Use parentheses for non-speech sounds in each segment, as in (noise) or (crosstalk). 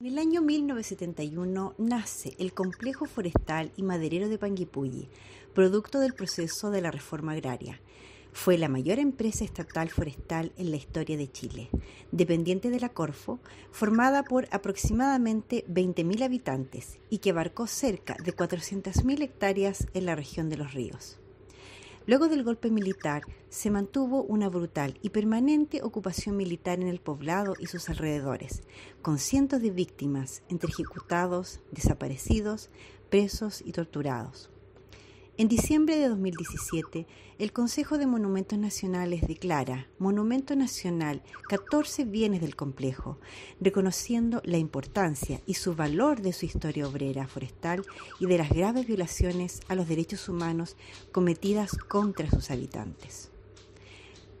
En el año 1971 nace el Complejo Forestal y Maderero de Panguipulli, producto del proceso de la reforma agraria. Fue la mayor empresa estatal forestal en la historia de Chile, dependiente de la Corfo, formada por aproximadamente 20.000 habitantes y que abarcó cerca de 400.000 hectáreas en la región de los ríos. Luego del golpe militar, se mantuvo una brutal y permanente ocupación militar en el poblado y sus alrededores, con cientos de víctimas entre ejecutados, desaparecidos, presos y torturados. En diciembre de 2017, el Consejo de Monumentos Nacionales declara Monumento Nacional 14 bienes del complejo, reconociendo la importancia y su valor de su historia obrera forestal y de las graves violaciones a los derechos humanos cometidas contra sus habitantes.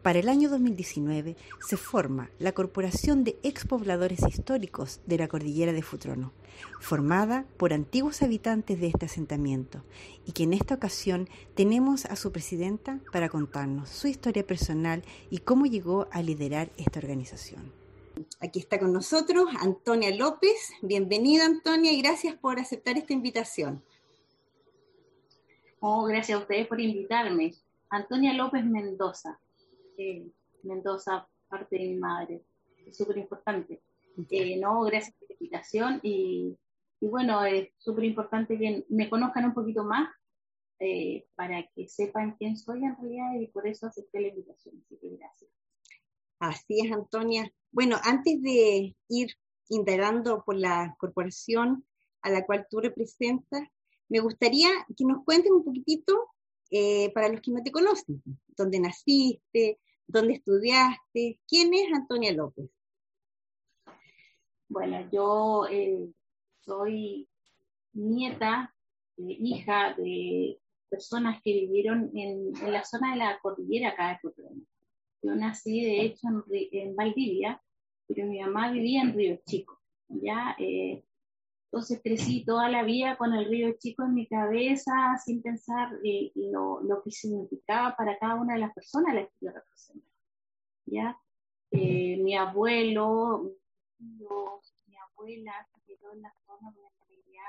Para el año 2019 se forma la Corporación de Expobladores Históricos de la Cordillera de Futrono, formada por antiguos habitantes de este asentamiento, y que en esta ocasión tenemos a su presidenta para contarnos su historia personal y cómo llegó a liderar esta organización. Aquí está con nosotros Antonia López. Bienvenida Antonia y gracias por aceptar esta invitación. Oh, gracias a ustedes por invitarme. Antonia López Mendoza Mendoza, parte de mi madre. Es súper importante. Eh, no, gracias por la invitación y, bueno, es súper importante que me conozcan un poquito más eh, para que sepan quién soy en realidad y por eso acepté la invitación. Así que gracias. Así es, Antonia. Bueno, antes de ir integrando por la corporación a la cual tú representas, me gustaría que nos cuenten un poquitito, eh, para los que no te conocen, dónde naciste, dónde estudiaste. ¿Quién es Antonia López? Bueno, yo eh, soy nieta, hija de personas que vivieron en, la zona de la cordillera acá de Cotrón. Yo nací, de hecho, en, Valdivia, pero mi mamá vivía en Río Chico. ¿ya? Eh, entonces crecí toda la vida con el río Chico en mi cabeza, sin pensar eh, lo, lo, que significaba para cada una de las personas la que yo represento. ¿ya? Eh, mi abuelo, mi abuela, que quedó en la zona de la realidad,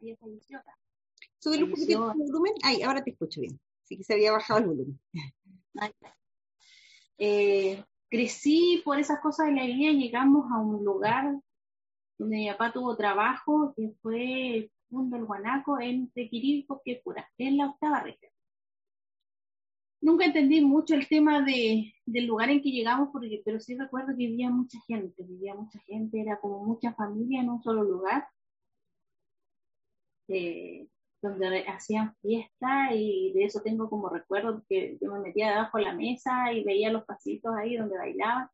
ella falleció acá. Un poquito el volumen. Ay, ahora te escucho bien. Sí que se había bajado el volumen. Eh, crecí por esas cosas de la vida, llegamos a un lugar donde mi papá tuvo trabajo, que fue el mundo del Guanaco en Tequirí, pura, en la octava región. Nunca entendí mucho el tema de, del lugar en que llegamos, porque, pero sí recuerdo que vivía mucha gente, vivía mucha gente, era como mucha familia en un solo lugar, eh, donde hacían fiesta y de eso tengo como recuerdo que yo me metía debajo de la mesa y veía los pasitos ahí donde bailaban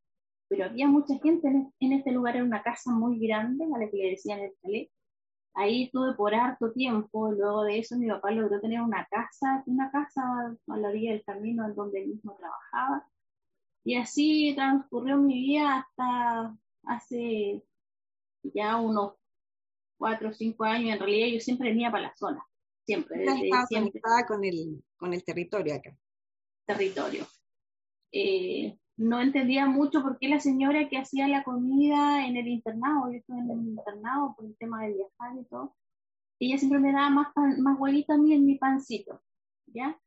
pero había mucha gente en, este lugar, era una casa muy grande, a la que le decían el chalet. Ahí estuve por harto tiempo, luego de eso mi papá logró tener una casa, una casa a la orilla del camino en donde él mismo trabajaba. Y así transcurrió mi vida hasta hace ya unos cuatro o cinco años. En realidad yo siempre venía para la zona, siempre. Desde, siempre. con el, con el territorio acá. Territorio. Eh, no entendía mucho por qué la señora que hacía la comida en el internado, yo estuve en el internado por el tema de viajar y todo, ella siempre me daba más, más huevito a mí en mi pancito, ¿ya?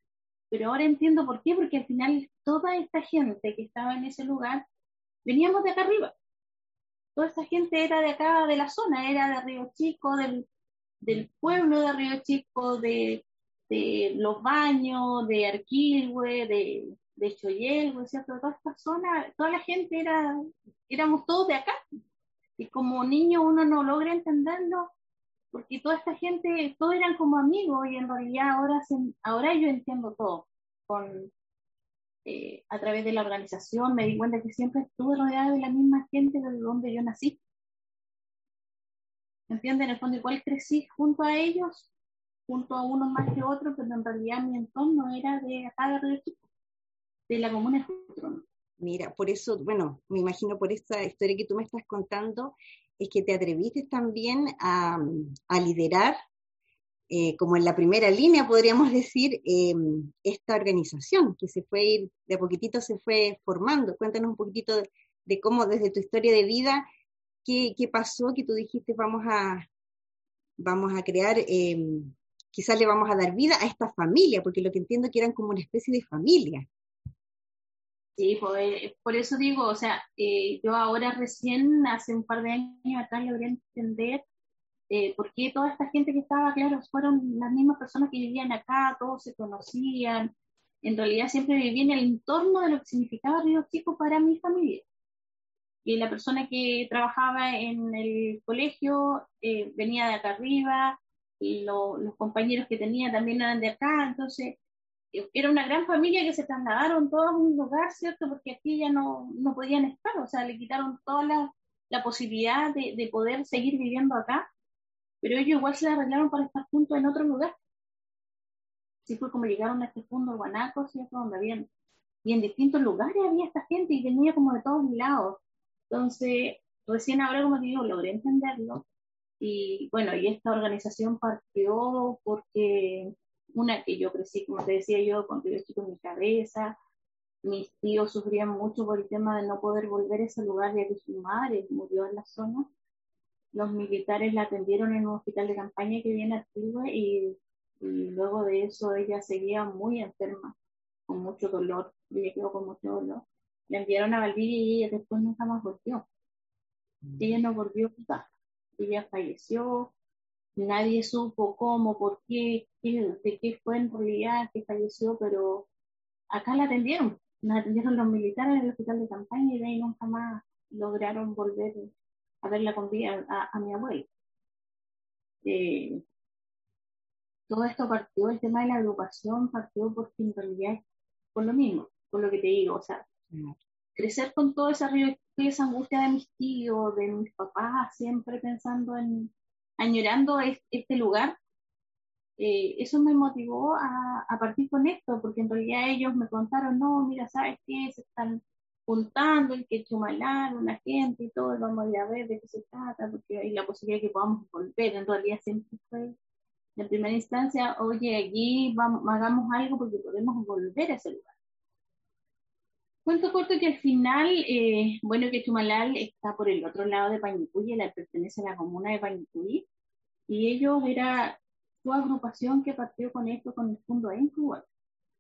Pero ahora entiendo por qué, porque al final toda esta gente que estaba en ese lugar, veníamos de acá arriba. Toda esta gente era de acá, de la zona, era de Río Chico, del, del pueblo de Río Chico, de, de Los Baños, de Arquilhue, de de Choyel, ¿cierto? Toda esta zona, toda la gente era, éramos todos de acá. Y como niño uno no logra entenderlo, porque toda esta gente, todos eran como amigos y en realidad ahora, ahora yo entiendo todo. Con, eh, a través de la organización me di cuenta que siempre estuve rodeada de la misma gente de donde yo nací. ¿Entienden? En el fondo igual crecí junto a ellos, junto a uno más que otro, pero en realidad mi entorno era de acá de Río de la comuna Mira, por eso, bueno, me imagino por esta historia que tú me estás contando, es que te atreviste también a, liderar, eh, como en la primera línea, podríamos decir, em, esta organización que se fue de a poquitito se fue formando. Cuéntanos un poquitito de, cómo desde tu historia de vida, qué, pasó que tú dijiste vamos a, vamos a crear, eh, quizás le vamos a dar vida a esta familia, porque lo que entiendo que eran como una especie de familia. Sí, pues, por eso digo, o sea, eh, yo ahora recién, hace un par de años atrás, logré entender eh, por qué toda esta gente que estaba, claro, fueron las mismas personas que vivían acá, todos se conocían, en realidad siempre viví en el entorno de lo que significaba Río Chico para mi familia. Y la persona que trabajaba en el colegio eh, venía de acá arriba, los compañeros que tenía también eran de acá, entonces era una gran familia que se trasladaron todos a un lugar, ¿cierto? Porque aquí ya no, no podían estar, o sea, le quitaron toda la, la posibilidad de, de, poder seguir viviendo acá, pero ellos igual se arreglaron para estar juntos en otro lugar. Así fue como llegaron a este fondo Guanaco, ¿cierto? Donde habían, y en distintos lugares había esta gente y venía como de todos lados. Entonces, recién ahora, como digo, logré entenderlo. Y bueno, y esta organización partió porque una que yo crecí, como te decía yo, cuando yo estuve en mi cabeza, mis tíos sufrían mucho por el tema de no poder volver a ese lugar ya que su madre murió en la zona. Los militares la atendieron en un hospital de campaña que viene activo y, y luego de eso ella seguía muy enferma, con mucho dolor, ella quedó con mucho dolor. La enviaron a Valdivia y ella después nunca más volvió. Mm. Ella no volvió a Ella falleció, nadie supo cómo, por qué, de qué fue en realidad que falleció, pero acá la atendieron, la atendieron los militares en el hospital de campaña y de ahí nunca más lograron volver a verla con vida a, mi abuelo. Eh, todo esto partió, el tema de la agrupación partió porque en realidad por lo mismo, por lo que te digo, o sea, crecer con todo ese río, esa angustia de mis tíos, de mis papás, siempre pensando en, añorando este lugar, eh, eso me motivó a, partir con esto, porque en realidad ellos me contaron, no, mira, ¿sabes qué? Se están juntando el que Chumalán, una gente y todo, vamos a ir a ver de qué se trata, porque hay la posibilidad de que podamos volver, en realidad siempre fue en primera instancia, oye, allí vamos, hagamos algo porque podemos volver a ese lugar. Cuento corto que al final, eh, bueno, que Chumalal está por el otro lado de Pañicuy, la pertenece a la comuna de Pañicuy, y ellos era su agrupación que partió con esto, con el fondo Encuba.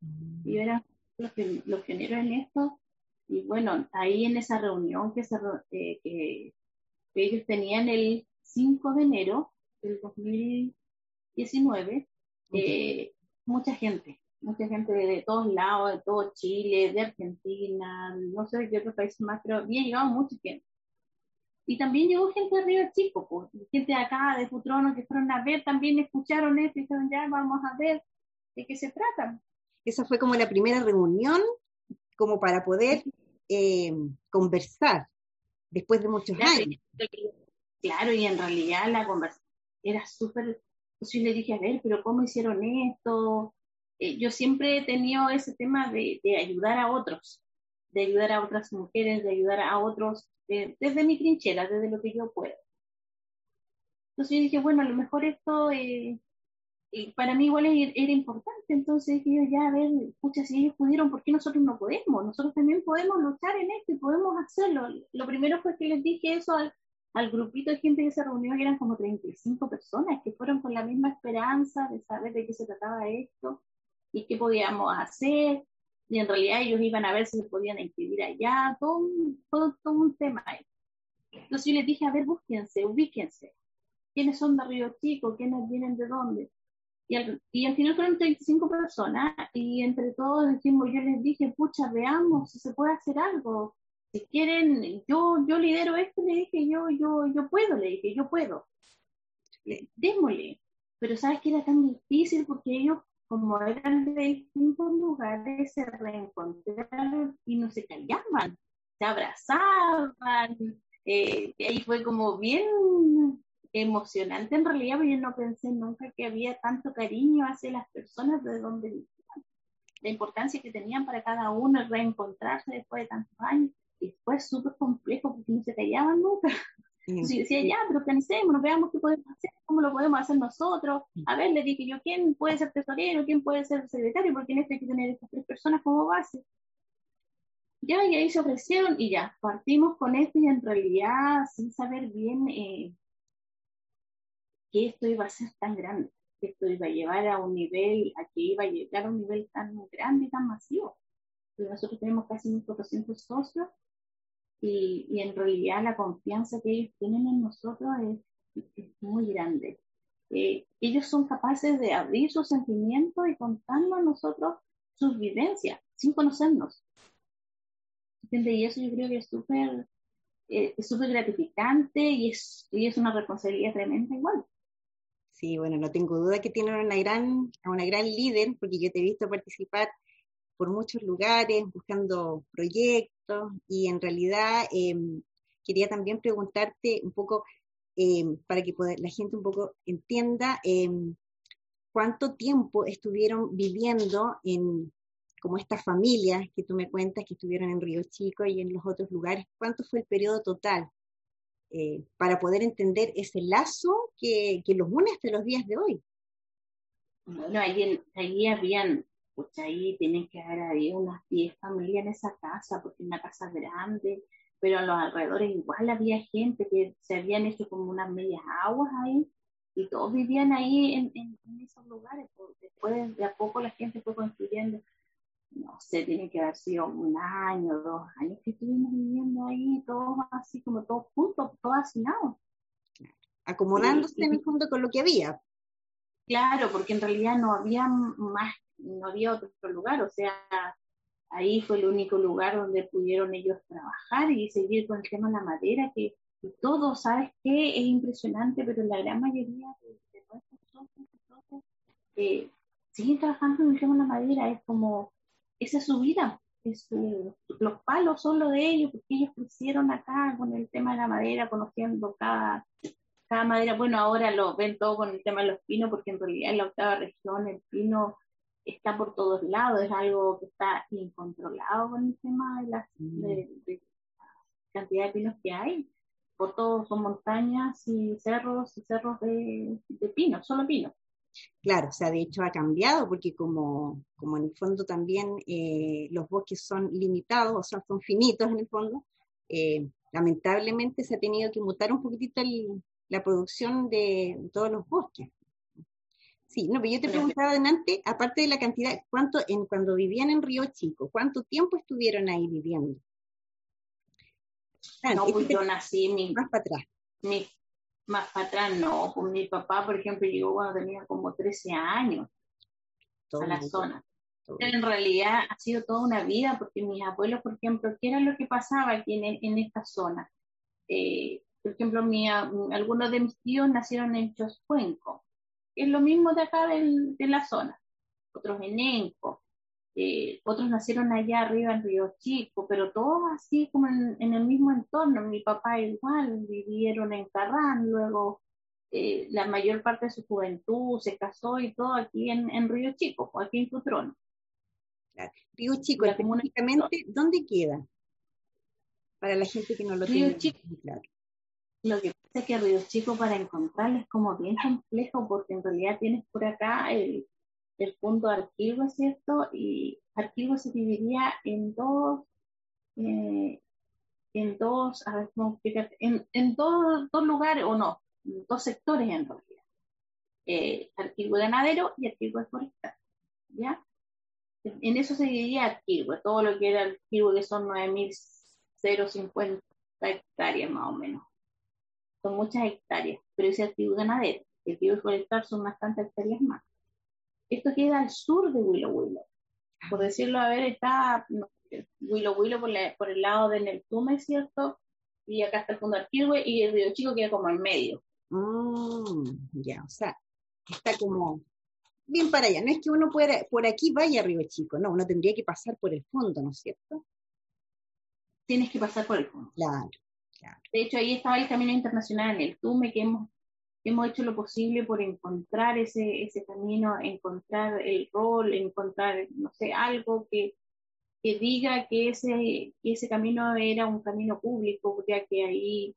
Mm. Y eran los, los pioneros en esto, y bueno, ahí en esa reunión que, se, eh, que, ellos tenían el 5 de enero del 2019, eh, mucha gente, mucha gente de, todos lados, de todo Chile, de Argentina, no sé de qué otro país más, pero había llegado mucha gente. Y también llegó gente de Río Chico, pues, gente de acá, de Futrono, que fueron a ver, también escucharon esto y dijeron, ya vamos a ver de qué se trata. Esa fue como la primera reunión, como para poder eh, conversar después de muchos años. Claro, y en realidad la conversación era súper, pues yo le dije, a ver, pero ¿cómo hicieron esto? Eh, yo siempre he tenido ese tema de, ayudar a otros, de ayudar a otras mujeres, de ayudar a otros eh, desde mi trinchera, desde lo que yo puedo. Entonces yo dije, bueno, a lo mejor esto eh, para mí igual era importante, entonces dije yo, ya, a ver, escucha, si ellos pudieron, ¿por qué nosotros no podemos? Nosotros también podemos luchar en esto y podemos hacerlo. Lo primero fue que les dije eso al grupito de gente que se reunió, que eran como 35 personas, que fueron con la misma esperanza de saber de qué se trataba esto y qué podíamos hacer. Y en realidad ellos iban a ver si se podían inscribir allá, todo, todo, todo un tema ahí. Entonces yo les dije, a ver, búsquense, ubíquense. ¿Quiénes son de Río Chico? ¿Quiénes vienen de dónde? Y al, final fueron 35 personas y entre todos decimos, yo les dije, pucha, veamos si se puede hacer algo. Si quieren, yo, yo lidero esto, le dije, yo, yo, yo puedo, le dije, yo puedo. Démosle. Pero sabes que era tan difícil porque ellos como eran de distintos lugares, se reencontraron y no se callaban, se abrazaban. Eh, ahí fue como bien emocionante en realidad, porque yo no pensé nunca que había tanto cariño hacia las personas de donde vivían. La importancia que tenían para cada uno reencontrarse después de tantos años. Y fue súper complejo porque no se callaban nunca. Sí, decía, ya, pero organicémonos, veamos qué podemos hacer, cómo lo podemos hacer nosotros. A ver, le dije yo, ¿quién puede ser tesorero? ¿Quién puede ser secretario? Porque en esto hay que tener estas tres personas como base. Ya, y ahí se ofrecieron y ya, partimos con esto y en realidad sin saber bien eh, que esto iba a ser tan grande, que esto iba a llevar a un nivel, a que iba a llegar a un nivel tan grande y tan masivo. Nosotros tenemos casi 1.400 socios y, en realidad la confianza que ellos tienen en nosotros es, muy grande. Eh, ellos son capaces de abrir sus sentimientos y contarnos a nosotros sus vivencias sin conocernos. Y eso yo creo que es súper eh, súper gratificante y es, y es una responsabilidad tremenda igual. Sí, bueno, no tengo duda que tienen una gran, una gran líder, porque yo te he visto participar por muchos lugares, buscando proyectos, y en realidad em, quería también preguntarte un poco, em, para que la gente un poco entienda, em, cuánto tiempo estuvieron viviendo en, como estas familias que tú me cuentas que estuvieron en Río Chico y en los otros lugares, ¿cuánto fue el periodo total? Eh, para poder entender ese lazo que, los une hasta los días de hoy. Bueno, ahí, ahí habían, pues ahí tienen que haber habido unas 10 familias en esa casa, porque es una casa grande, pero a los alrededores igual había gente que se habían hecho como unas medias aguas ahí, y todos vivían ahí en, en, en esos lugares. Pues después de a poco la gente fue construyendo no sé, tiene que haber sido un año, dos años que estuvimos viviendo ahí, todos así como todos juntos, todos hacinados. Acomodándose en el fondo con lo que había. Claro, porque en realidad no había más, no había otro lugar, o sea, ahí fue el único lugar donde pudieron ellos trabajar y seguir con el tema de la madera, que, todo, ¿sabes qué? Es impresionante, pero la gran mayoría de, nuestros socios eh, siguen trabajando en el tema de la madera, es como esa es su vida. Es, los palos son los de ellos, porque ellos crecieron acá con el tema de la madera, conociendo cada, cada madera. Bueno, ahora lo ven todo con el tema de los pinos, porque en realidad en la octava región el pino está por todos lados, es algo que está incontrolado con el tema de la, de, cantidad de pinos que hay. Por todos son montañas y cerros y cerros de, de pinos, solo pinos. Claro, o sea, de hecho ha cambiado porque como, como en el fondo también eh, los bosques son limitados, o sea, son finitos en el fondo, eh, lamentablemente se ha tenido que mutar un poquitito la producción de todos los bosques. Sí, no, pero yo te preguntaba adelante, aparte de la cantidad, ¿cuánto en cuando vivían en Río Chico, cuánto tiempo estuvieron ahí viviendo? no, pues yo nací más para atrás. Mi, más para atrás no, pues mi papá, por ejemplo, llegó cuando tenía como 13 años a la zona. En realidad ha sido toda una vida, porque mis abuelos, por ejemplo, ¿qué era lo que pasaba aquí en, en esta zona? Eh, por ejemplo, mi, algunos de mis tíos nacieron en Choscuenco, es lo mismo de acá de la zona, otros en Enco, eh, otros nacieron allá arriba en Río Chico, pero todos así como en, el mismo entorno. Mi papá igual, vivieron en Carrán, luego eh, la mayor parte de su juventud se casó y todo aquí en, en Río Chico, aquí en Cutrón. Río Chico, específicamente, ¿dónde queda? Para la gente que no lo tiene Chico, claro. Lo que es que Río Chico para encontrarles es como bien complejo porque en realidad tienes por acá el el punto archivo, ¿cierto? Y archivo se dividiría en dos, eh, en dos, a ver, ¿cómo En, en dos, dos, lugares, o no, dos sectores en realidad. Eh, archivo ganadero y archivo forestal, ¿ya? En eso se dividía archivo, todo lo que era archivo que son 9.050 hectáreas más o menos. Son muchas hectáreas, pero ese archivo ganadero, el archivo forestal son bastantes hectáreas más. Esto queda al sur de Willow Willow. Por decirlo, a ver, está Willow Willow por, el lado de Neltume, ¿cierto? Y acá está el fondo Arquirwe y el Río Chico queda como en medio. Mm, ya, o sea, está como bien para allá. No es que uno pueda, por aquí vaya Río Chico, no, uno tendría que pasar por el fondo, ¿no es cierto? Tienes que pasar por el fondo. Claro, claro. De hecho, ahí estaba el Camino Internacional el Tume que hemos hemos hecho lo posible por encontrar ese, ese camino, encontrar el rol, encontrar, no sé, algo que, que diga que ese, que ese camino era un camino público, ya que ahí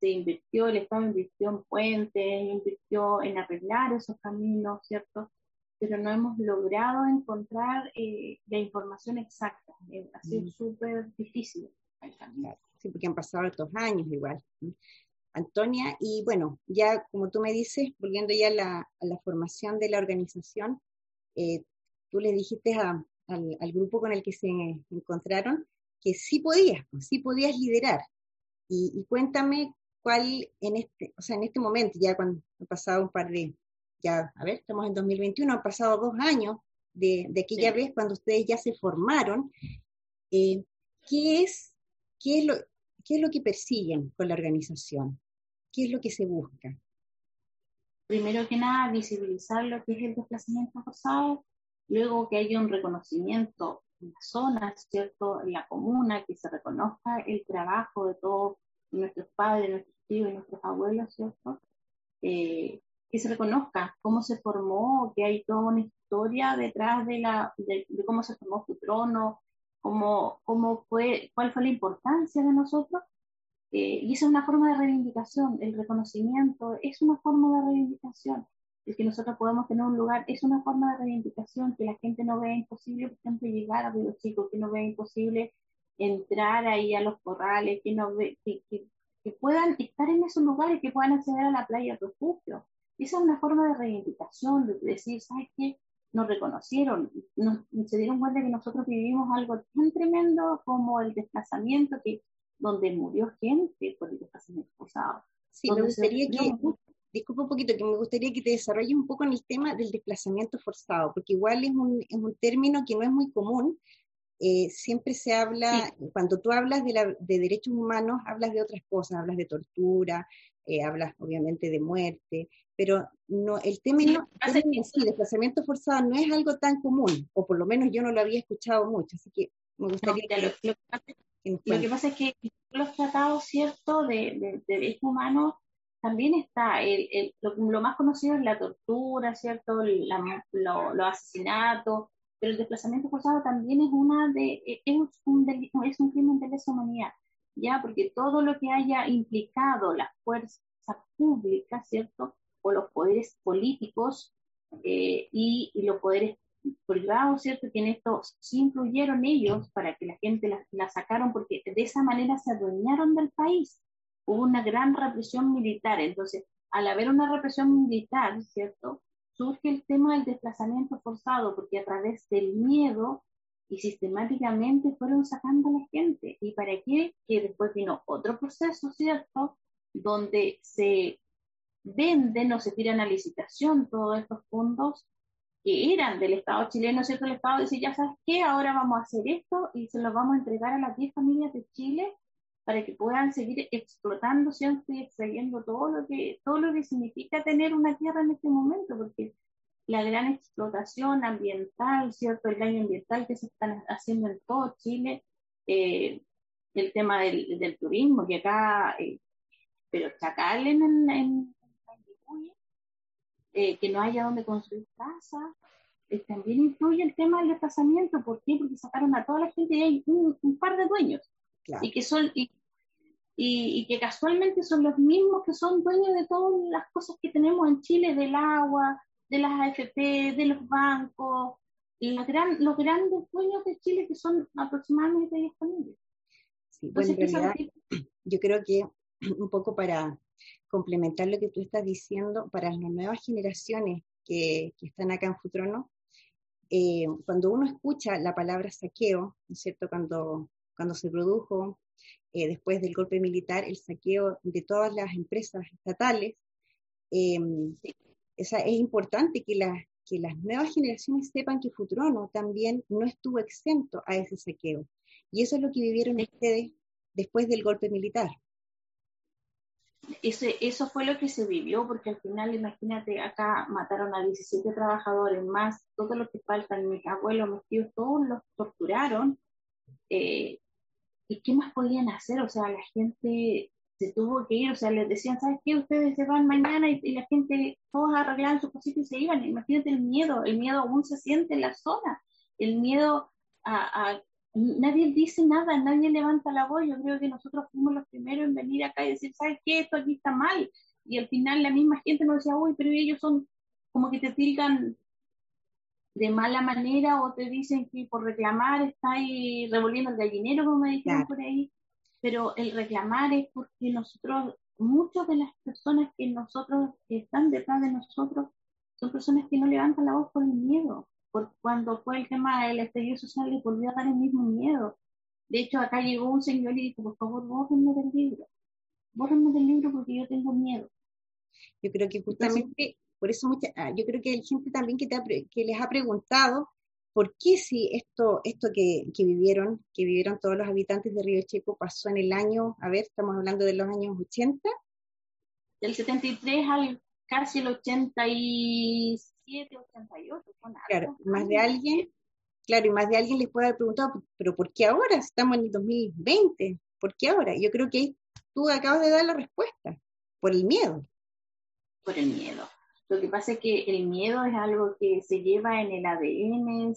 se invirtió, el Estado invirtió en puentes, invirtió en arreglar esos caminos, ¿cierto? pero no hemos logrado encontrar eh, la información exacta. ha sido mm. súper difícil. Sí, porque han pasado estos años igual. Antonia, y bueno, ya como tú me dices, volviendo ya a la, formación de la organización, eh, tú le dijiste al, grupo con el que se encontraron que sí podías, pues, sí podías liderar. Y, cuéntame cuál en este, o sea, en este momento, ya cuando han pasado un par de, ya, a ver, estamos en 2021, han pasado dos años de, aquella vez cuando ustedes ya se formaron, eh, ¿qué, es, qué, es lo, ¿qué es lo que persiguen con la organización? ¿Qué es lo que se busca? Primero que nada, visibilizar lo que es el desplazamiento forzado, luego que haya un reconocimiento en la zona, ¿cierto? En la comuna, que se reconozca el trabajo de todos nuestros padres, nuestros tíos y nuestros abuelos, ¿cierto? Eh, que se reconozca cómo se formó, que hay toda una historia detrás de, la, de, cómo se formó su trono, cómo, cómo fue, cuál fue la importancia de nosotros. Eh, y esa es una forma de reivindicación, el reconocimiento es una forma de reivindicación. El que nosotros podamos tener un lugar es una forma de reivindicación, que la gente no vea imposible, por ejemplo, llegar a los chicos, que no vea imposible entrar ahí a los corrales, que, no ve, que, que, que puedan estar en esos lugares, que puedan acceder a la playa refugio esa es una forma de reivindicación, de decir, ¿sabes qué? Nos reconocieron, nos, se dieron cuenta que nosotros vivimos algo tan tremendo como el desplazamiento, que, donde murió gente por el desplazamiento forzado. Sí, me gustaría que, disculpa un poquito, que me gustaría que te desarrolles un poco en el tema del desplazamiento forzado, porque igual es un, es un término que no es muy común. Eh, siempre se habla, cuando tú hablas de, la, de derechos humanos, hablas de otras cosas, hablas de tortura, eh, hablas obviamente de muerte, pero no, el tema sí, desplazamiento forzado no es algo tan común, o por lo menos yo no lo había escuchado mucho, así que me gustaría que, lo, que pasa, es que los tratados, ¿cierto?, de, derechos humanos, también está, el, lo, más conocido es la tortura, ¿cierto?, los asesinatos, pero el desplazamiento forzado también es, una de, es, un, es un crimen de lesa humanidad, ¿ya? Porque todo lo que haya implicado la fuerza pública, ¿cierto?, o los poderes políticos eh, y, los poderes privados, ¿cierto? Que en esto sí incluyeron ellos para que la gente la, sacaron, porque de esa manera se adueñaron del país. Hubo una gran represión militar. Entonces, al haber una represión militar, ¿cierto? Surge el tema del desplazamiento forzado, porque a través del miedo y sistemáticamente fueron sacando a la gente. ¿Y para qué? Que después vino otro proceso, ¿cierto? Donde se venden o se tiran a licitación todos estos fondos que eran del Estado chileno, ¿cierto? El Estado dice, ya sabes qué, ahora vamos a hacer esto y se los vamos a entregar a las 10 familias de Chile para que puedan seguir explotando, ¿cierto? Y extrayendo todo lo que, todo lo que significa tener una tierra en este momento, porque la gran explotación ambiental, ¿cierto? El daño ambiental que se están haciendo en todo Chile, eh, el tema del, del, turismo, que acá, eh, pero chacal en, en, eh, que no haya donde construir casa. Eh, también influye el tema del desplazamiento. ¿Por qué? Porque sacaron a toda la gente y hay un, par de dueños. Y que son. Y, y, que casualmente son los mismos que son dueños de todas las cosas que tenemos en Chile, del agua, de las AFP, de los bancos, los, gran, los grandes dueños de Chile que son aproximadamente 10 familias. Sí, bueno, en realidad, yo creo que un poco para complementar lo que tú estás diciendo para las nuevas generaciones que, están acá en Futrono, eh, cuando uno escucha la palabra saqueo, ¿no es cierto? Cuando, cuando se produjo eh, después del golpe militar el saqueo de todas las empresas estatales, es importante que, que las nuevas generaciones sepan que Futrono también no estuvo exento a ese saqueo. Y eso es lo que vivieron ustedes después del golpe militar ese, eso fue lo que se vivió, porque al final, imagínate, acá mataron a 17 trabajadores más, todos los que faltan, mis abuelos, mis tíos, todos los torturaron. Eh, ¿Y qué más podían hacer? O sea, la gente se tuvo que ir, o sea, les decían, ¿sabes qué? Ustedes se van mañana y, la gente, todos arreglaban su cosita y se iban. Imagínate el miedo, el miedo aún se siente en la zona, el miedo a, a nadie dice nada, nadie levanta la voz. Yo creo que nosotros fuimos los primeros en venir acá y decir, ¿sabes qué? Esto aquí está mal. Y al final la misma gente nos decía, uy, pero ellos son como que te tildan de mala manera o te dicen que por reclamar está ahí revolviendo el gallinero, como me dijeron por ahí, pero el reclamar es porque nosotros, muchas de las personas que nosotros, que están detrás de nosotros, son personas que no levantan la voz por el miedo, por cuando fue el tema del estallido social les volvió a dar el mismo miedo. De hecho, acá llegó un señor y dijo, por favor, bórrenme del libro, bórrenme del libro porque yo tengo miedo. Yo creo que justamente por eso mucha, ah, yo creo que hay gente también que, que les ha preguntado por qué si esto, esto que, que, vivieron, que vivieron todos los habitantes de Río Checo pasó en el año, a ver, estamos hablando de los años 80. Del 73 al casi el 87, 88. Claro, más de alguien, claro, y más de alguien les puede haber preguntado, pero ¿por qué ahora? Estamos en el 2020, ¿por qué ahora? Yo creo que tú acabas de dar la respuesta, por el miedo. Por el miedo. Lo que pasa es que el miedo es algo que se lleva en el ADN.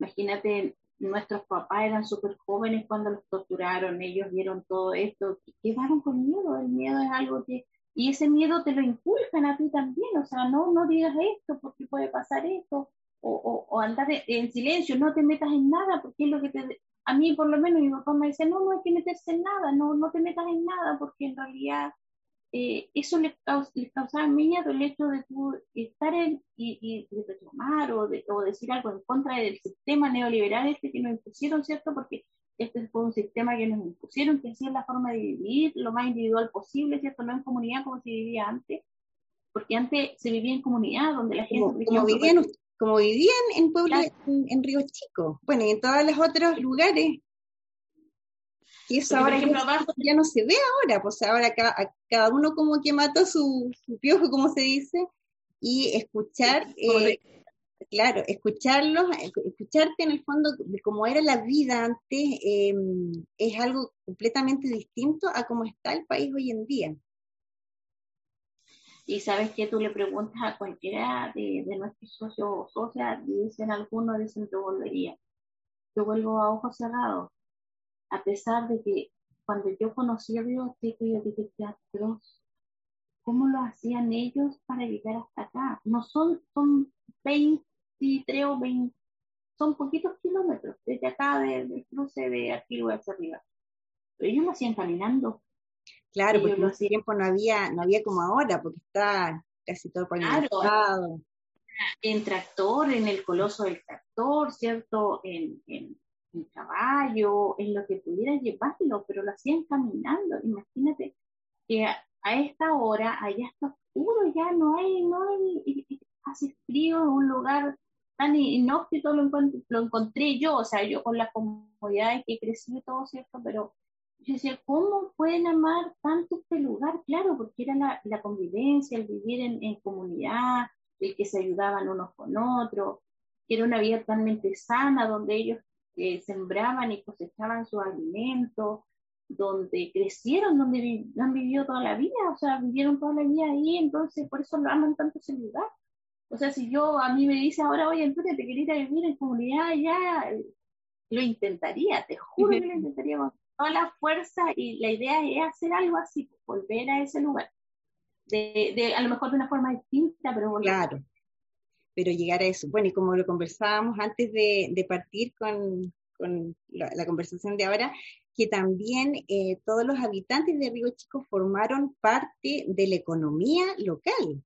imagínate, nuestros papás eran súper jóvenes cuando los torturaron, ellos vieron todo esto, quedaron con miedo. El miedo es algo que. Y ese miedo te lo inculcan a ti también. O sea, no, no digas esto porque puede pasar esto. O, o, andar en silencio, no te metas en nada, porque es lo que te. A mí, por lo menos, mi papá me decía: no, no hay que meterse en nada, no, no te metas en nada, porque en realidad eh, eso les, causaba miedo el hecho de estar en, y, y reclamar o, de, o decir algo en contra del sistema neoliberal este que nos impusieron, ¿cierto? Porque este fue un sistema que nos impusieron, que así es la forma de vivir, lo más individual posible, ¿cierto? No en comunidad como se vivía antes, porque antes se vivía en comunidad, donde la gente... Como, vivían, como vivían en pueblos, en, Río Chico, bueno, y en todos los otros lugares y eso ahora ya no se ve ahora, pues ahora cada, cada uno como que mató su, su, piojo, como se dice, y escuchar, eh, claro, escucharlos, escucharte en el fondo de cómo era la vida antes, em, es algo completamente distinto a cómo está el país hoy en día. Y sabes que tú le preguntas a cualquiera de, de nuestros socios o socias, dicen algunos, dicen yo volvería. Yo vuelvo a ojos cerrados a pesar de que cuando yo conocí a Dios, yo dije, qué atroz. ¿Cómo lo hacían ellos para llegar hasta acá? No son, son 23 o 20, son poquitos kilómetros desde acá del cruce de Arquillo hacia arriba. Pero ellos lo hacían caminando. Claro, porque en ese tiempo no había, no había como ahora, porque está casi todo pavimentado. en tractor, en el coloso del tractor, ¿cierto? En, en, en caballo, en lo que pudiera llevarlo, pero lo hacían caminando. Imagínate que a, esta hora, allá está oscuro, ya no hay, no hay, hace frío en un lugar tan inhóspito, lo, encontré yo, o sea, yo con las comodidades que crecí y todo, ¿cierto? Pero yo decía, ¿cómo pueden amar tanto este lugar? Claro, porque era la, la convivencia, el vivir en, en, comunidad, el que se ayudaban unos con otros, que era una vida totalmente sana, donde ellos sembraban y cosechaban su alimento, donde crecieron, donde han vivido toda la vida, o sea, vivieron toda la vida ahí, entonces por eso lo aman tanto ese lugar. O sea, si yo a mí me dice ahora, oye, entonces te quería ir a vivir en comunidad, ya lo intentaría, te juro que lo (laughs) intentaría con toda la fuerza y la idea es hacer algo así, volver a ese lugar. De, de, a lo mejor de una forma distinta, pero volver. Claro, pero llegar a eso. Bueno, y como lo conversábamos antes de, partir con, la, conversación de ahora, que también eh, todos los habitantes de Río Chico formaron parte de la economía local.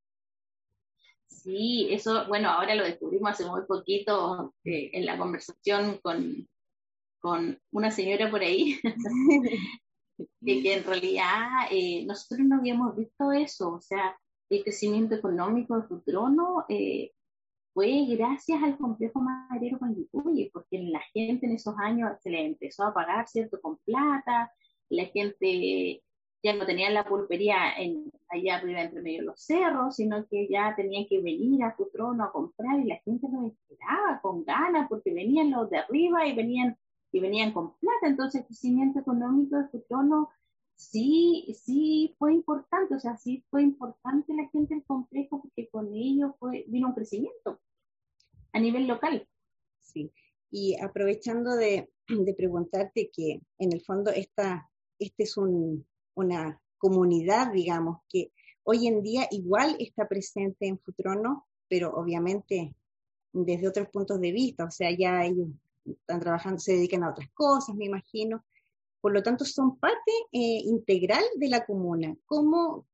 Sí, eso, bueno, ahora lo descubrimos hace muy poquito eh, en la conversación con, con una señora por ahí, (laughs) de que en realidad eh, nosotros no habíamos visto eso, o sea, el crecimiento económico de su trono eh, fue gracias al complejo maderero Panguipulli, porque la gente en esos años se le empezó a pagar, ¿cierto?, con plata, la gente ya no tenía la pulpería en, allá arriba entre medio de los cerros, sino que ya tenían que venir a su trono a comprar y la gente lo esperaba con ganas porque venían los de arriba y venían y venían con plata, entonces el crecimiento económico de su trono sí, sí fue importante, o sea, sí fue importante la gente del complejo porque con ello fue, vino un crecimiento a nivel local. Sí, y aprovechando de, preguntarte que en el fondo esta, este es una comunidad, digamos, que hoy en día igual está presente en Futrono, pero obviamente desde otros puntos de vista, o sea, ya ellos están trabajando, se dedican a otras cosas, me imagino. Por lo tanto, son parte eh, integral de la comuna. ¿Cómo,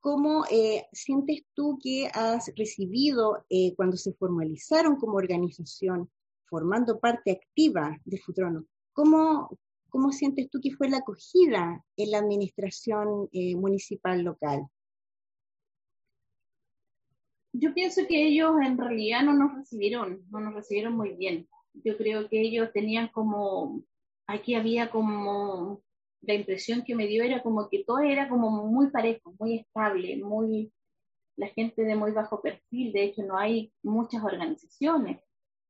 cómo eh, sientes tú que has recibido eh, cuando se formalizaron como organización, formando parte activa de Futrono? ¿Cómo, ¿Cómo sientes tú que fue la acogida en la administración municipal local? Yo pienso que ellos en realidad no nos recibieron, no nos recibieron muy bien. Yo creo que ellos tenían como aquí había como, la impresión que me dio era como que todo era como muy parejo, muy estable, muy, la gente de muy bajo perfil, de hecho no hay muchas organizaciones.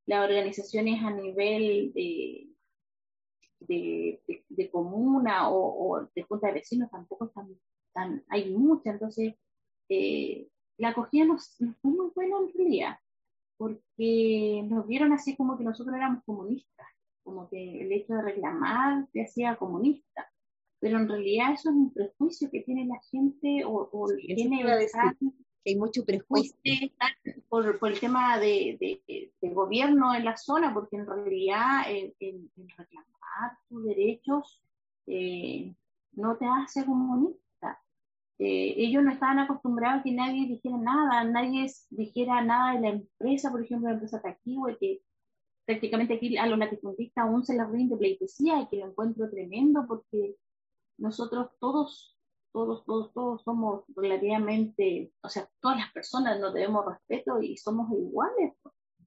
Las organizaciones a nivel de, de, comuna o, de junta de vecinos tampoco están, tan, hay muchas, entonces eh, la acogida no, fue muy buena en realidad, porque nos vieron así como que nosotros éramos comunistas como que el hecho de reclamar te hacía comunista. Pero en realidad eso es un prejuicio que tiene la gente o, o tiene que hay mucho prejuicio por, por el tema de, de, gobierno en la zona, porque en realidad el, reclamar tus derechos eh, no te hace comunista. Eh, ellos no estaban acostumbrados a que nadie dijera nada, nadie dijera nada de la empresa, por ejemplo, la empresa Taquiwe, que prácticamente aquí a los latifundistas aún se les rinde pleitesía y que lo encuentro tremendo porque nosotros todos, todos, todos, todos somos relativamente, o sea, todas las personas nos debemos respeto y somos iguales.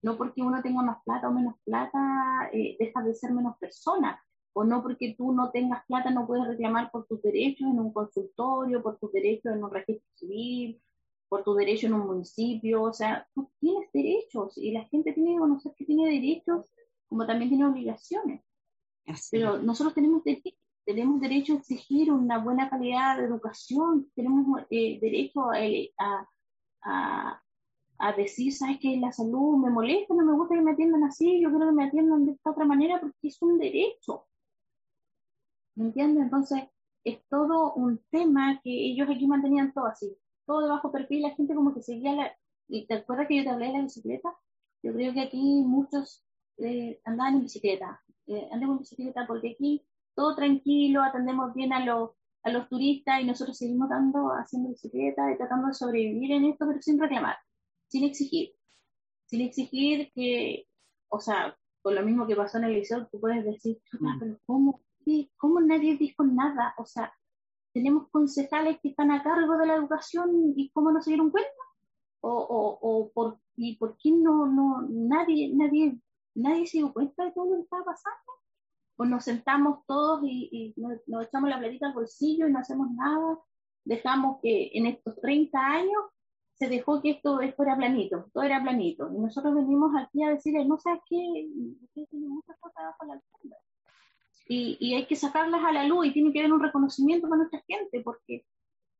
No porque uno tenga más plata o menos plata, eh, deja de ser menos persona. O no porque tú no tengas plata no puedes reclamar por tus derechos en un consultorio, por tus derechos en un registro civil, por tu derecho en un municipio, o sea, tú tienes derechos y la gente tiene que conocer que tiene derechos como también tiene obligaciones. Pero nosotros tenemos, tenemos derecho a exigir una buena calidad de educación, tenemos eh, derecho a, a, a, decir, ¿sabes que La salud me molesta, no me gusta que me atiendan así, yo quiero que me atiendan de esta otra manera porque es un derecho. ¿Me entiendes? Entonces, es todo un tema que ellos aquí mantenían todo así todo de bajo perfil, la gente como que seguía la... ¿Y te acuerdas que yo te hablé de la bicicleta? Yo creo que aquí muchos eh, andaban en bicicleta, eh, andamos en bicicleta porque aquí todo tranquilo, atendemos bien a los, a los turistas y nosotros seguimos dando, haciendo bicicleta y tratando de sobrevivir en esto, pero sin reclamar, sin exigir, sin exigir que, o sea, por lo mismo que pasó en el liceo, tú puedes decir, mm. pero ¿cómo, ¿cómo nadie dijo nada? O sea, tenemos concejales que están a cargo de la educación y cómo no se dieron cuenta o, o, o por, y por qué no, no nadie nadie nadie se dio cuenta de todo lo que estaba pasando pues nos sentamos todos y, nos, echamos la platita al bolsillo y no hacemos nada. Dejamos que en estos 30 años se dejó que esto, esto era planito, todo era planito. Y nosotros venimos aquí a decirle, no sabes qué, ustedes tienen muchas cosas bajo la alfombra y, hay que sacarlas a la luz y tiene que haber un reconocimiento para nuestra gente, porque,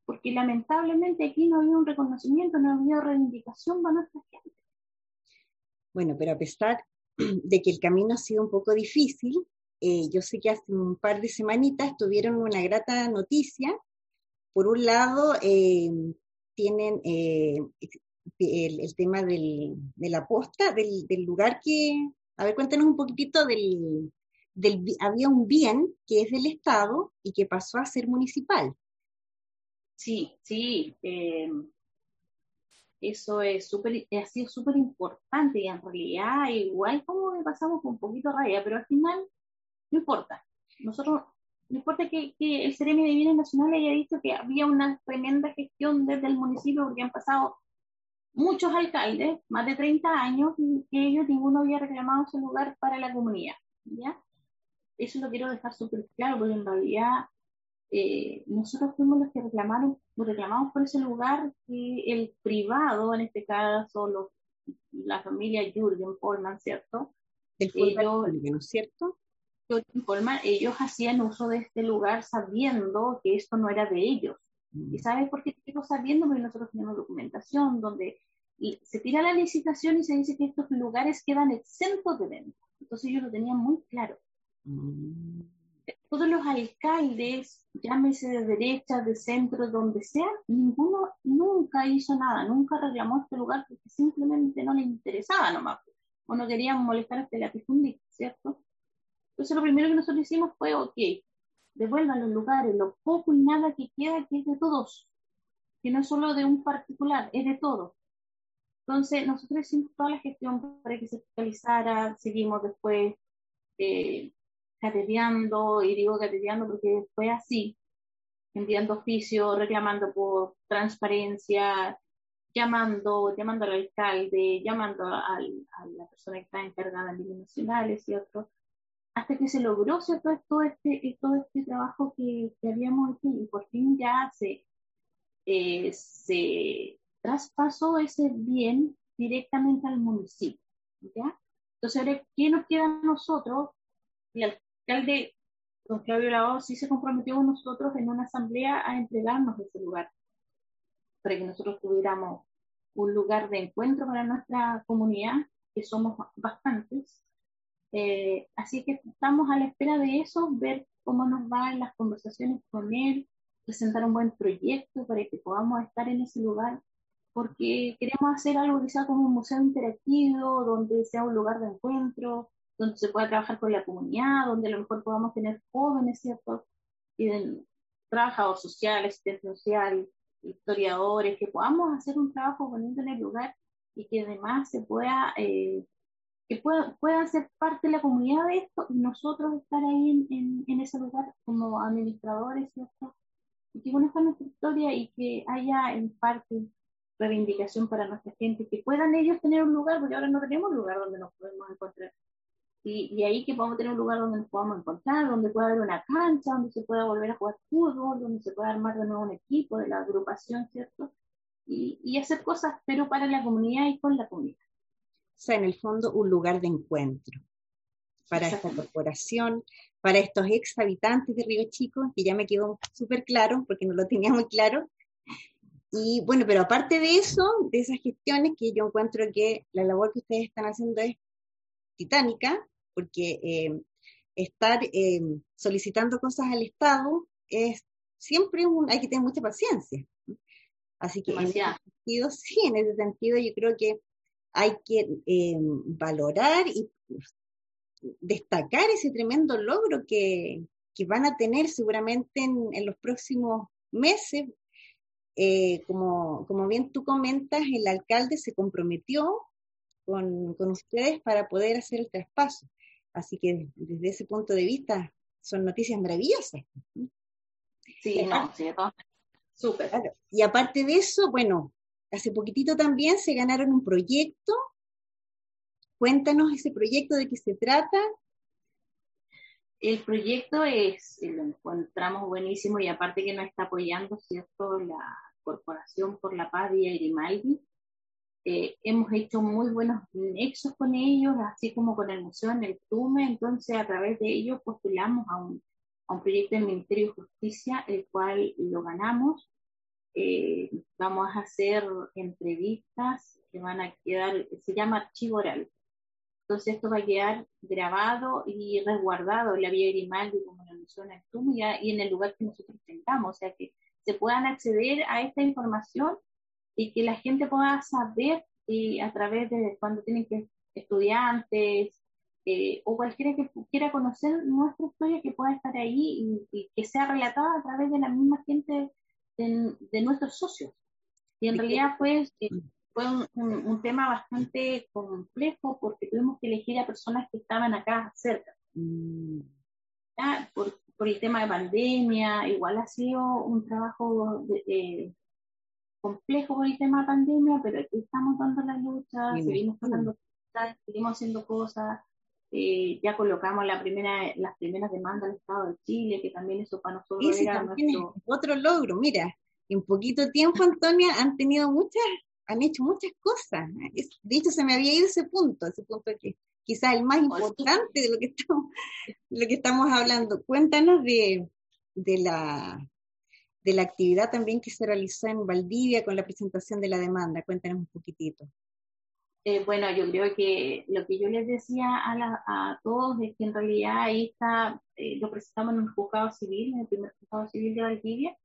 porque lamentablemente aquí no había un reconocimiento, no había reivindicación para nuestra gente. Bueno, pero a pesar (clears throat) de que el camino ha sido un poco difícil, eh, yo sé que hace un par de semanitas tuvieron una grata noticia. Por un lado, eh, tienen eh, el, tema del, de la posta, del, del lugar que... A ver, cuéntanos un poquitito del, había un bien que es del Estado y que pasó a ser municipal. Sí, sí. Eh, eso es súper, ha sido súper importante y en realidad igual como me pasamos con un poquito raya, pero al final no importa. Nosotros, no importa que, el Ceremi de Bienes Nacionales haya dicho que había una tremenda gestión desde el municipio porque han pasado muchos alcaldes, más de 30 años, y que ellos ninguno había reclamado ese lugar para la comunidad. ¿ya? Eso lo quiero dejar súper claro, porque en realidad eh, nosotros fuimos los que reclamaron, reclamamos por ese lugar que el privado, en este caso los, la familia Jürgen Polman, ¿cierto? ellos, ¿no es cierto? Polman, ellos hacían uso de este lugar sabiendo que esto no era de ellos. ¿Y mm. sabes por qué digo sabiendo? Porque nosotros tenemos documentación donde se tira la licitación y se dice que estos lugares quedan exentos de venta. Entonces ellos lo tenían muy claro. Todos los alcaldes, llámese de derecha, de centro, donde sea, ninguno nunca hizo nada, nunca reclamó este lugar porque simplemente no le interesaba nomás, o no querían molestar a este latifundista, ¿cierto? Entonces lo primero que nosotros hicimos fue, ok, devuelvan los lugares, lo poco y nada que queda, que es de todos, que no es solo de un particular, es de todos. Entonces, nosotros hicimos toda la gestión para que se fiscalizara, seguimos después eh, cateteando, y digo cateteando porque fue así, enviando oficio, reclamando por transparencia, llamando, llamando al alcalde, llamando a la persona que está encargada en nivel nacionales y otros, hasta que se logró todo este, todo este trabajo que, habíamos hecho y por fin ya se, eh, se traspasó ese bien directamente al municipio. ¿ya? Entonces, ahora, ¿qué nos queda a nosotros? Alcalde, don Claudio Lavado, sí se comprometió con nosotros en una asamblea a entregarnos ese lugar, para que nosotros tuviéramos un lugar de encuentro para nuestra comunidad, que somos bastantes. Eh, así que estamos a la espera de eso, ver cómo nos van las conversaciones con él, presentar un buen proyecto para que podamos estar en ese lugar porque queremos hacer algo que como un museo interactivo, donde sea un lugar de encuentro, donde se pueda trabajar con la comunidad, donde a lo mejor podamos tener jóvenes, ¿cierto? Y de, trabajadores sociales, asistentes sociales, historiadores, que podamos hacer un trabajo bonito en el lugar y que además se pueda, eh, que pueda, puedan ser parte de la comunidad de esto y nosotros estar ahí en, en, ese lugar como administradores, ¿cierto? Y que conozcan nuestra historia y que haya en parte reivindicación para nuestra gente, que puedan ellos tener un lugar, porque ahora no tenemos lugar donde nos podemos encontrar. Y, y, ahí que podamos tener un lugar donde nos podamos encontrar, donde pueda haber una cancha, donde se pueda volver a jugar fútbol, donde se pueda armar de nuevo un equipo de la agrupación, ¿cierto? Y, y hacer cosas, pero para la comunidad y con la comunidad. O sea, en el fondo, un lugar de encuentro para esta corporación, para estos ex habitantes de Río Chico, que ya me quedó súper claro, porque no lo tenía muy claro, y bueno, pero aparte de eso, de esas gestiones, que yo encuentro que la labor que ustedes están haciendo es titánica, porque eh, estar eh, solicitando cosas al Estado es siempre un, hay que tener mucha paciencia. Así que en ese sentido, sí, en ese sentido yo creo que hay que eh, valorar y destacar ese tremendo logro que, que van a tener seguramente en, en los próximos meses, eh, como, como bien tú comentas, el alcalde se comprometió con, con, ustedes para poder hacer el traspaso. Así que desde ese punto de vista son noticias maravillosas. Sí, no, sí, súper. Y aparte de eso, bueno, hace poquitito también se ganaron un proyecto. Cuéntanos ese proyecto de qué se trata. El proyecto es, lo encontramos buenísimo y aparte que nos está apoyando, ¿cierto? La Corporación por la Paz de Grimaldi. Eh, hemos hecho muy buenos nexos con ellos, así como con el Museo en el Tume, entonces a través de ellos postulamos a un, a un proyecto del Ministerio de Justicia, el cual lo ganamos. Eh, vamos a hacer entrevistas que van a quedar, se llama archivo oral. Entonces esto va a quedar grabado y resguardado en la Vía Grimaldi como en el Museo Neptuno y, y en el lugar que nosotros tengamos, o sea que se puedan acceder a esta información y que la gente pueda saber y a través de cuando tienen que estudiantes eh, o cualquiera que quiera conocer nuestra historia que pueda estar ahí y, que sea relatada a través de la misma gente de, de nuestros socios. Y en realidad pues fue un, tema bastante complejo porque tuvimos que elegir a personas que estaban acá cerca. Mm. Por, por, el tema de pandemia, igual ha sido un trabajo de, complejo por el tema de pandemia, pero aquí estamos dando la lucha, seguimos pasando seguimos haciendo cosas. Eh, ya colocamos la primera, las primeras demandas del Estado de Chile, que también eso para nosotros era nuestro... otro logro. Mira, en poquito tiempo, Antonia, han tenido muchas han hecho muchas cosas. De hecho, se me había ido ese punto, ese punto que quizás el más importante de lo que estamos, lo que estamos hablando. Cuéntanos de, de, la, de la actividad también que se realizó en Valdivia con la presentación de la demanda. Cuéntanos un poquitito. Eh, bueno, yo creo que lo que yo les decía a, a todos es que en realidad ahí está, eh, lo presentamos en un juzgado civil, en el primer juzgado civil de Valdivia,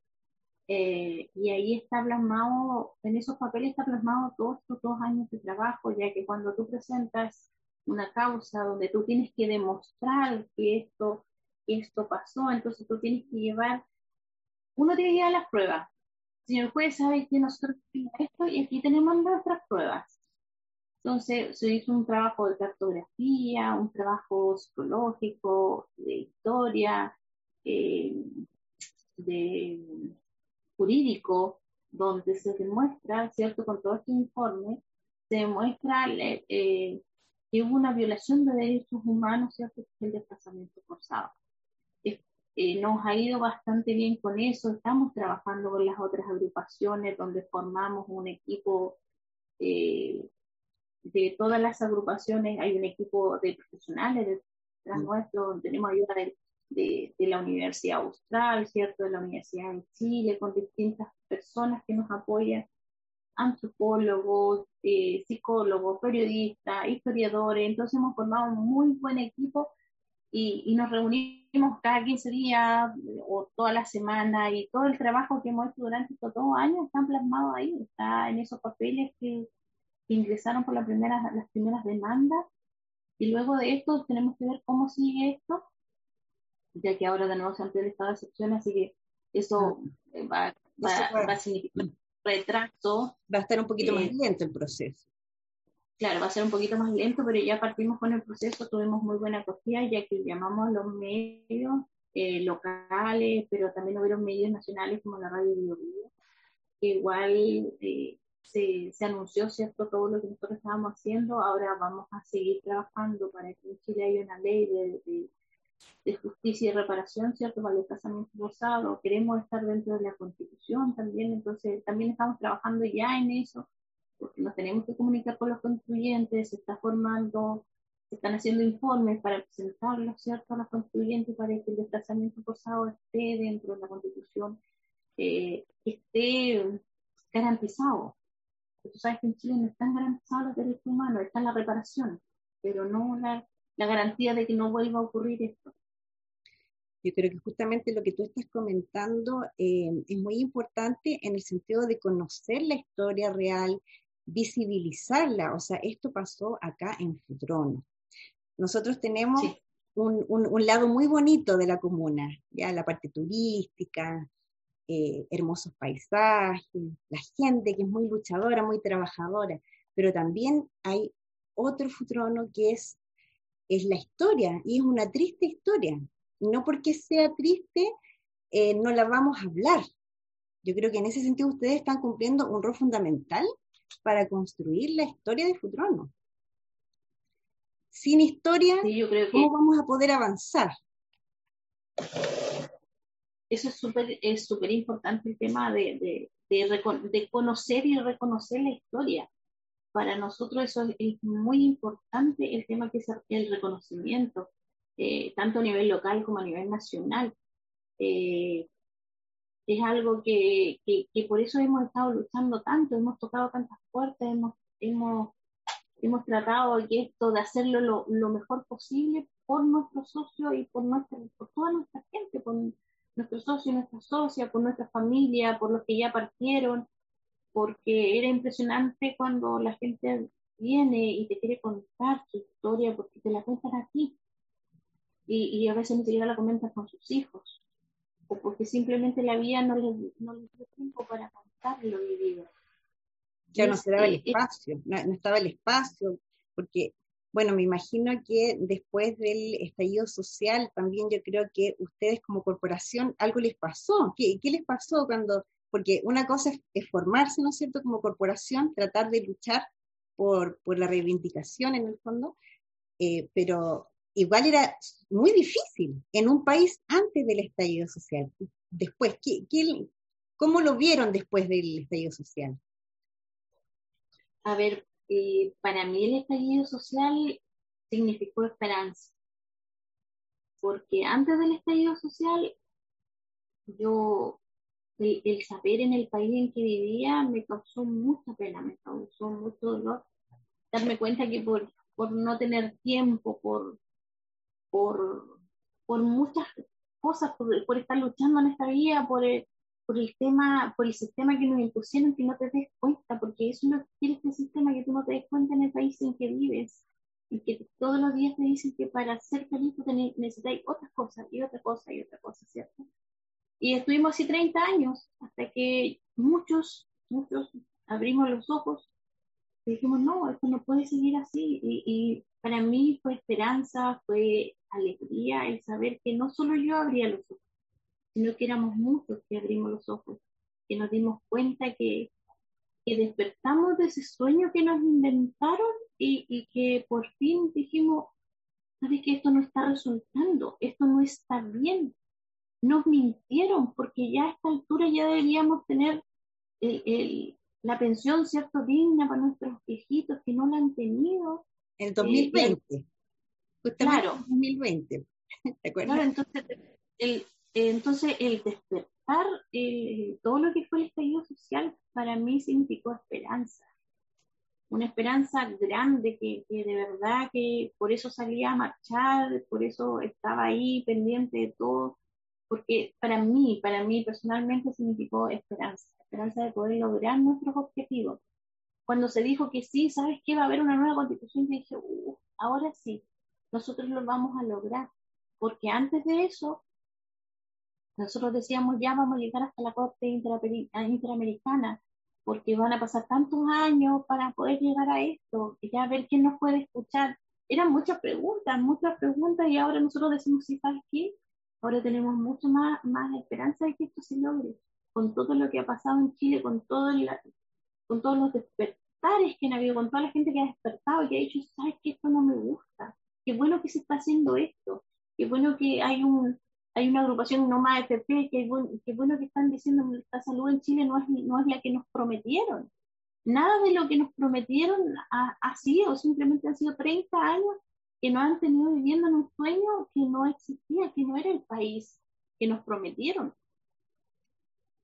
eh, y ahí está plasmado, en esos papeles está plasmado todos estos dos años de trabajo, ya que cuando tú presentas una causa donde tú tienes que demostrar que esto, que esto pasó, entonces tú tienes que llevar, uno tiene que llevar las pruebas. Señor juez, sabe que nosotros tenemos esto y aquí tenemos nuestras pruebas entonces se hizo un trabajo de cartografía, un trabajo psicológico, de historia, eh, de jurídico, donde se demuestra, ¿cierto? Con todo este informe, se demuestra eh, que hubo una violación de derechos humanos, ¿cierto? El desplazamiento forzado. Eh, nos ha ido bastante bien con eso, estamos trabajando con las otras agrupaciones donde formamos un equipo eh, de todas las agrupaciones hay un equipo de profesionales detrás mm. nuestro, tenemos ayuda de, de, la Universidad Austral, ¿cierto? De la Universidad de Chile, con distintas personas que nos apoyan, antropólogos, eh, psicólogos, periodistas, historiadores, entonces hemos formado un muy buen equipo y, y, nos reunimos cada 15 días o toda la semana y todo el trabajo que hemos hecho durante estos dos años está plasmado ahí, está en esos papeles que, ingresaron por la primera, las primeras demandas y luego de esto tenemos que ver cómo sigue esto, ya que ahora de nuevo se amplió el estado de excepción, así que eso va, va, a significar retraso. Va a estar un poquito más eh, lento el proceso. Claro, va a ser un poquito más lento, pero ya partimos con el proceso, tuvimos muy buena acogida, ya que llamamos a los medios eh, locales, pero también hubieron medios nacionales como la Radio Bio, que igual eh, se, anunció, ¿cierto?, todo lo que nosotros estábamos haciendo. Ahora vamos a seguir trabajando para que en Chile haya una ley de, de, justicia y reparación, ¿cierto?, para el casamiento forzado. Queremos estar dentro de la Constitución también, entonces también estamos trabajando ya en eso, porque nos tenemos que comunicar con los constituyentes, se está formando, se están haciendo informes para presentarlos, ¿cierto?, a los constituyentes para que el desplazamiento forzado esté dentro de la Constitución, eh, esté garantizado tú sabes que en Chile no están garantizados los derechos humanos, está la reparación, pero no la, la garantía de que no vuelva a ocurrir esto. Yo creo que justamente lo que tú estás comentando eh, es muy importante en el sentido de conocer la historia real, visibilizarla. O sea, esto pasó acá en Futrono. Nosotros tenemos un, un, un, lado muy bonito de la comuna, ya la parte turística, eh, hermosos paisajes, la gente que es muy luchadora, muy trabajadora, pero también hay otro futrono que es, es la historia, y es una triste historia. Y no porque sea triste, eh, no la vamos a hablar. Yo creo que en ese sentido ustedes están cumpliendo un rol fundamental para construir la historia de Futrono. Sin historia, ¿cómo vamos a poder avanzar? eso es súper es súper importante el tema de, de, conocer y reconocer la historia. Para nosotros eso es, muy importante el tema que es el reconocimiento, eh, tanto a nivel local como a nivel nacional. Eh, es algo que, que, por eso hemos estado luchando tanto, hemos tocado tantas puertas, hemos, hemos, hemos tratado de esto, de hacerlo lo, lo mejor posible por nuestros socios y por, nuestra, por toda nuestra gente, por, nuestros socios, nuestra socia, por nuestra familia, por los que ya partieron, porque era impresionante cuando la gente viene y te quiere contar su historia, porque te la cuentan aquí. Y, y a veces ni siquiera la comentan con sus hijos, o porque simplemente la vida no les, no dio tiempo para contar lo vivido. Ya no se daba el espacio, no, no estaba el espacio, porque bueno, me imagino que después del estallido social, también yo creo que ustedes como corporación algo les pasó. ¿Qué, les pasó cuando, porque una cosa es, formarse, ¿no es cierto?, como corporación, tratar de luchar por, la reivindicación en el fondo, eh, pero igual era muy difícil en un país antes del estallido social. Después, ¿qué, cómo lo vieron después del estallido social? A ver, eh, para mí el estallido social significó esperanza, porque antes del estallido social, yo, el, saber en el país en que vivía me causó mucha pena, me causó mucho dolor, darme cuenta que por, por no tener tiempo, por, por, por muchas cosas, por, por, estar luchando en esta vida, por el, por el tema, por el sistema que nos impusieron, que no te des cuenta, porque eso es lo que quiere este sistema, que tú no te des cuenta en el país en que vives, y que todos los días te dicen que para ser feliz tú necesitas otras cosas, y otra cosa, y otra cosa, ¿cierto? Y estuvimos así 30 años, hasta que muchos, muchos abrimos los ojos y dijimos, no, esto no puede seguir así. Y, y para mí fue esperanza, fue alegría el saber que no solo yo abría los ojos, sino que éramos muchos que abrimos los ojos, que nos dimos cuenta que, que despertamos de ese sueño que nos inventaron y, y que por fin dijimos, ¿sabes que esto no está resultando? Esto no está bien. Nos mintieron porque ya a esta altura ya deberíamos tener el, el, la pensión, ¿cierto? Digna para nuestros viejitos que no la han tenido. En 2020. Eh, claro. En 2020. (laughs) ¿Te acuerdas? Claro, entonces el, entonces, el despertar, el, todo lo que fue el estallido social, para mí significó esperanza. Una esperanza grande que, que, de verdad que por eso salía a marchar, por eso estaba ahí pendiente de todo, porque para mí, para mí personalmente significó esperanza, esperanza de poder lograr nuestros objetivos. Cuando se dijo que sí, ¿sabes qué? Va a haber una nueva constitución, dije, uh, ahora sí, nosotros lo vamos a lograr, porque antes de eso nosotros decíamos, ya vamos a llegar hasta la Corte Interamericana, porque van a pasar tantos años para poder llegar a esto, y ya ver quién nos puede escuchar. Eran muchas preguntas, muchas preguntas, y ahora nosotros decimos, sí, ¿sabes qué? Ahora tenemos mucho más, más esperanza de que esto se logre, con todo lo que ha pasado en Chile, con, todo con todos los despertares que han habido, con toda la gente que ha despertado y que ha dicho, ¿sabes qué? Esto no me gusta. Qué bueno que se está haciendo esto. Qué bueno que hay un, hay una agrupación no más FP, que, que bueno que están diciendo que la salud en Chile no es, la que nos prometieron. Nada de lo que nos prometieron ha, ha sido, simplemente han sido 30 años que no han tenido viviendo en un sueño que no existía, que no era el país que nos prometieron.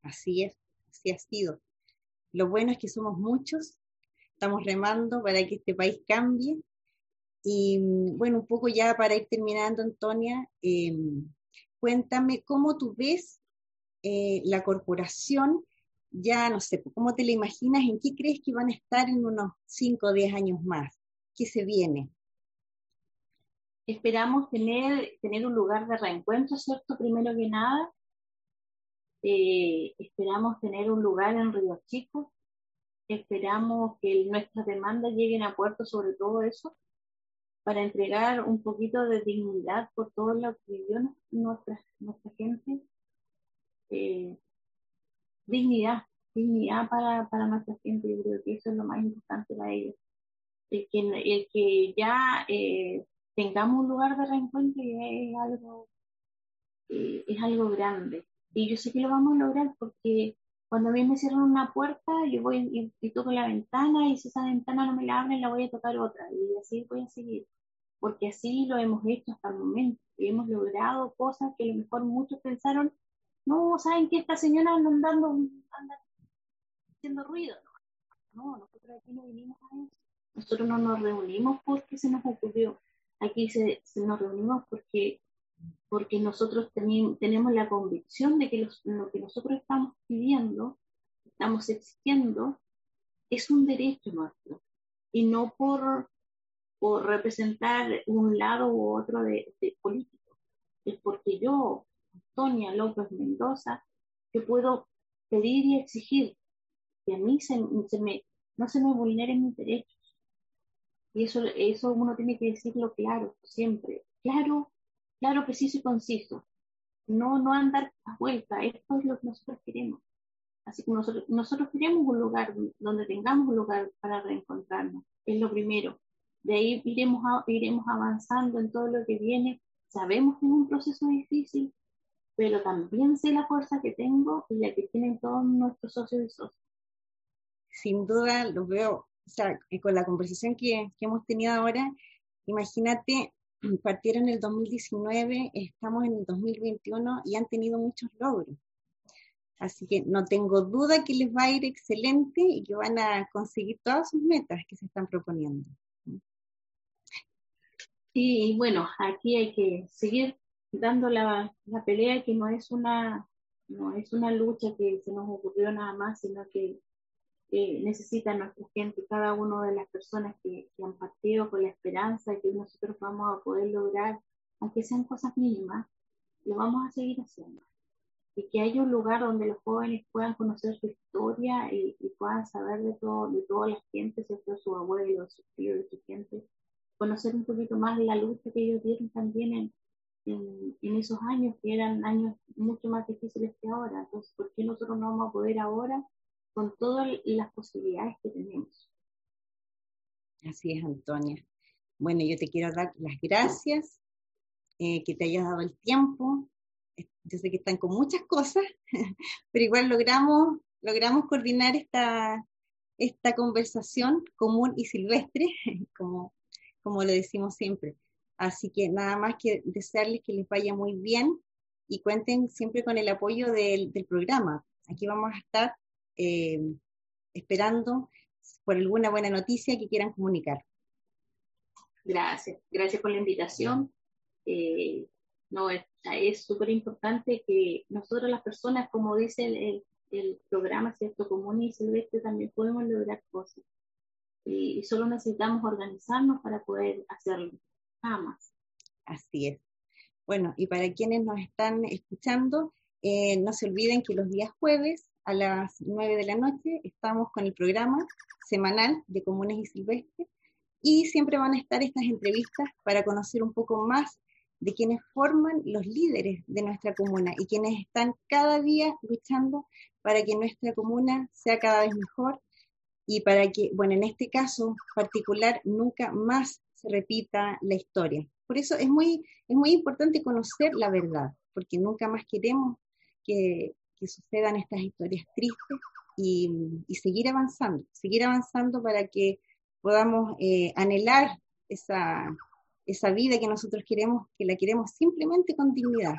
Así es, así ha sido. Lo bueno es que somos muchos, estamos remando para que este país cambie. Y bueno, un poco ya para ir terminando, Antonia, eh, cuéntame cómo tú ves eh, la corporación, ya no sé, cómo te la imaginas, en qué crees que van a estar en unos 5 o 10 años más, qué se viene. Esperamos tener, tener un lugar de reencuentro, ¿cierto? Primero que nada, eh, esperamos tener un lugar en Río Chico, esperamos que nuestras demandas lleguen a puerto sobre todo eso, para entregar un poquito de dignidad por todo lo que vivió nuestra, nuestra gente. Eh, dignidad, dignidad para, para nuestra gente, yo creo que eso es lo más importante para ellos. El que, el que ya eh, tengamos un lugar de reencuentro es algo, eh, es algo grande. Y yo sé que lo vamos a lograr porque cuando a mí me cierran una puerta, yo voy y, toco la ventana y si esa ventana no me la abren, la voy a tocar otra y así voy a seguir porque así lo hemos hecho hasta el momento. Y hemos logrado cosas que a lo mejor muchos pensaron, no, ¿saben que esta señora anda andando, anda haciendo ruido? No, nosotros aquí no vinimos a eso. Nosotros no nos reunimos porque se nos ocurrió. Aquí se, nos reunimos porque, porque nosotros tenemos la convicción de que lo que nosotros estamos pidiendo, estamos exigiendo, es un derecho nuestro. Y no por, o representar un lado u otro de, político. Es porque yo, Antonia López Mendoza, que puedo pedir y exigir que a mí se, me, no se me vulneren mis derechos. Y eso, eso uno tiene que decirlo claro, siempre. Claro, claro, preciso y conciso. No, no andar a vuelta. Esto es lo que nosotros queremos. Así que nosotros, nosotros queremos un lugar donde tengamos un lugar para reencontrarnos. Es lo primero. De ahí iremos, iremos avanzando en todo lo que viene. Sabemos que es un proceso difícil, pero también sé la fuerza que tengo y la que tienen todos nuestros socios y socios. Sin duda, lo veo, o sea, con la conversación que, que hemos tenido ahora, imagínate, partieron en el 2019, estamos en el 2021 y han tenido muchos logros. Así que no tengo duda que les va a ir excelente y que van a conseguir todas sus metas que se están proponiendo. Y bueno, aquí hay que seguir dando la, la pelea que no es una no es una lucha que se nos ocurrió nada más, sino que necesita nuestra gente, cada una de las personas que, que, han partido con la esperanza de que nosotros vamos a poder lograr, aunque sean cosas mínimas, lo vamos a seguir haciendo. Y que haya un lugar donde los jóvenes puedan conocer su historia y, puedan saber de todo, de toda la gente, de su abuelo, su tío, de su gente, conocer un poquito más la lucha que ellos dieron también en, en, en, esos años, que eran años mucho más difíciles que ahora. Entonces, ¿por qué nosotros no vamos a poder ahora con todas las posibilidades que tenemos. Así es, Antonia. Bueno, yo te quiero dar las gracias, eh, que te hayas dado el tiempo. Yo sé que están con muchas cosas, (laughs) pero igual logramos, logramos coordinar esta, esta conversación común y silvestre, (laughs) como, como lo decimos siempre. Así que nada más que desearles que les vaya muy bien y cuenten siempre con el apoyo del, del programa. Aquí vamos a estar eh, esperando por alguna buena noticia que quieran comunicar. Gracias, gracias por la invitación. Eh, no, es súper importante que nosotros las personas, como dice el, el, programa, ¿cierto? Común y silvestre, también podemos lograr cosas. Y, solo necesitamos organizarnos para poder hacerlo, nada más. Así es. Bueno, y para quienes nos están escuchando, eh, no se olviden que los días jueves a las 9 de la noche estamos con el programa semanal de Comunes y Silvestres y siempre van a estar estas entrevistas para conocer un poco más de quienes forman los líderes de nuestra comuna y quienes están cada día luchando para que nuestra comuna sea cada vez mejor y para que, bueno, en este caso particular, nunca más se repita la historia. Por eso es muy, es muy importante conocer la verdad, porque nunca más queremos que, que sucedan estas historias tristes y, seguir avanzando, seguir avanzando para que podamos eh, anhelar esa, esa vida que nosotros queremos, que la queremos simplemente con dignidad.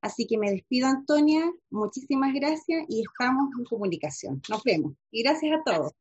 Así que me despido, Antonia. Muchísimas gracias y estamos en comunicación. Nos vemos. Y gracias a todos.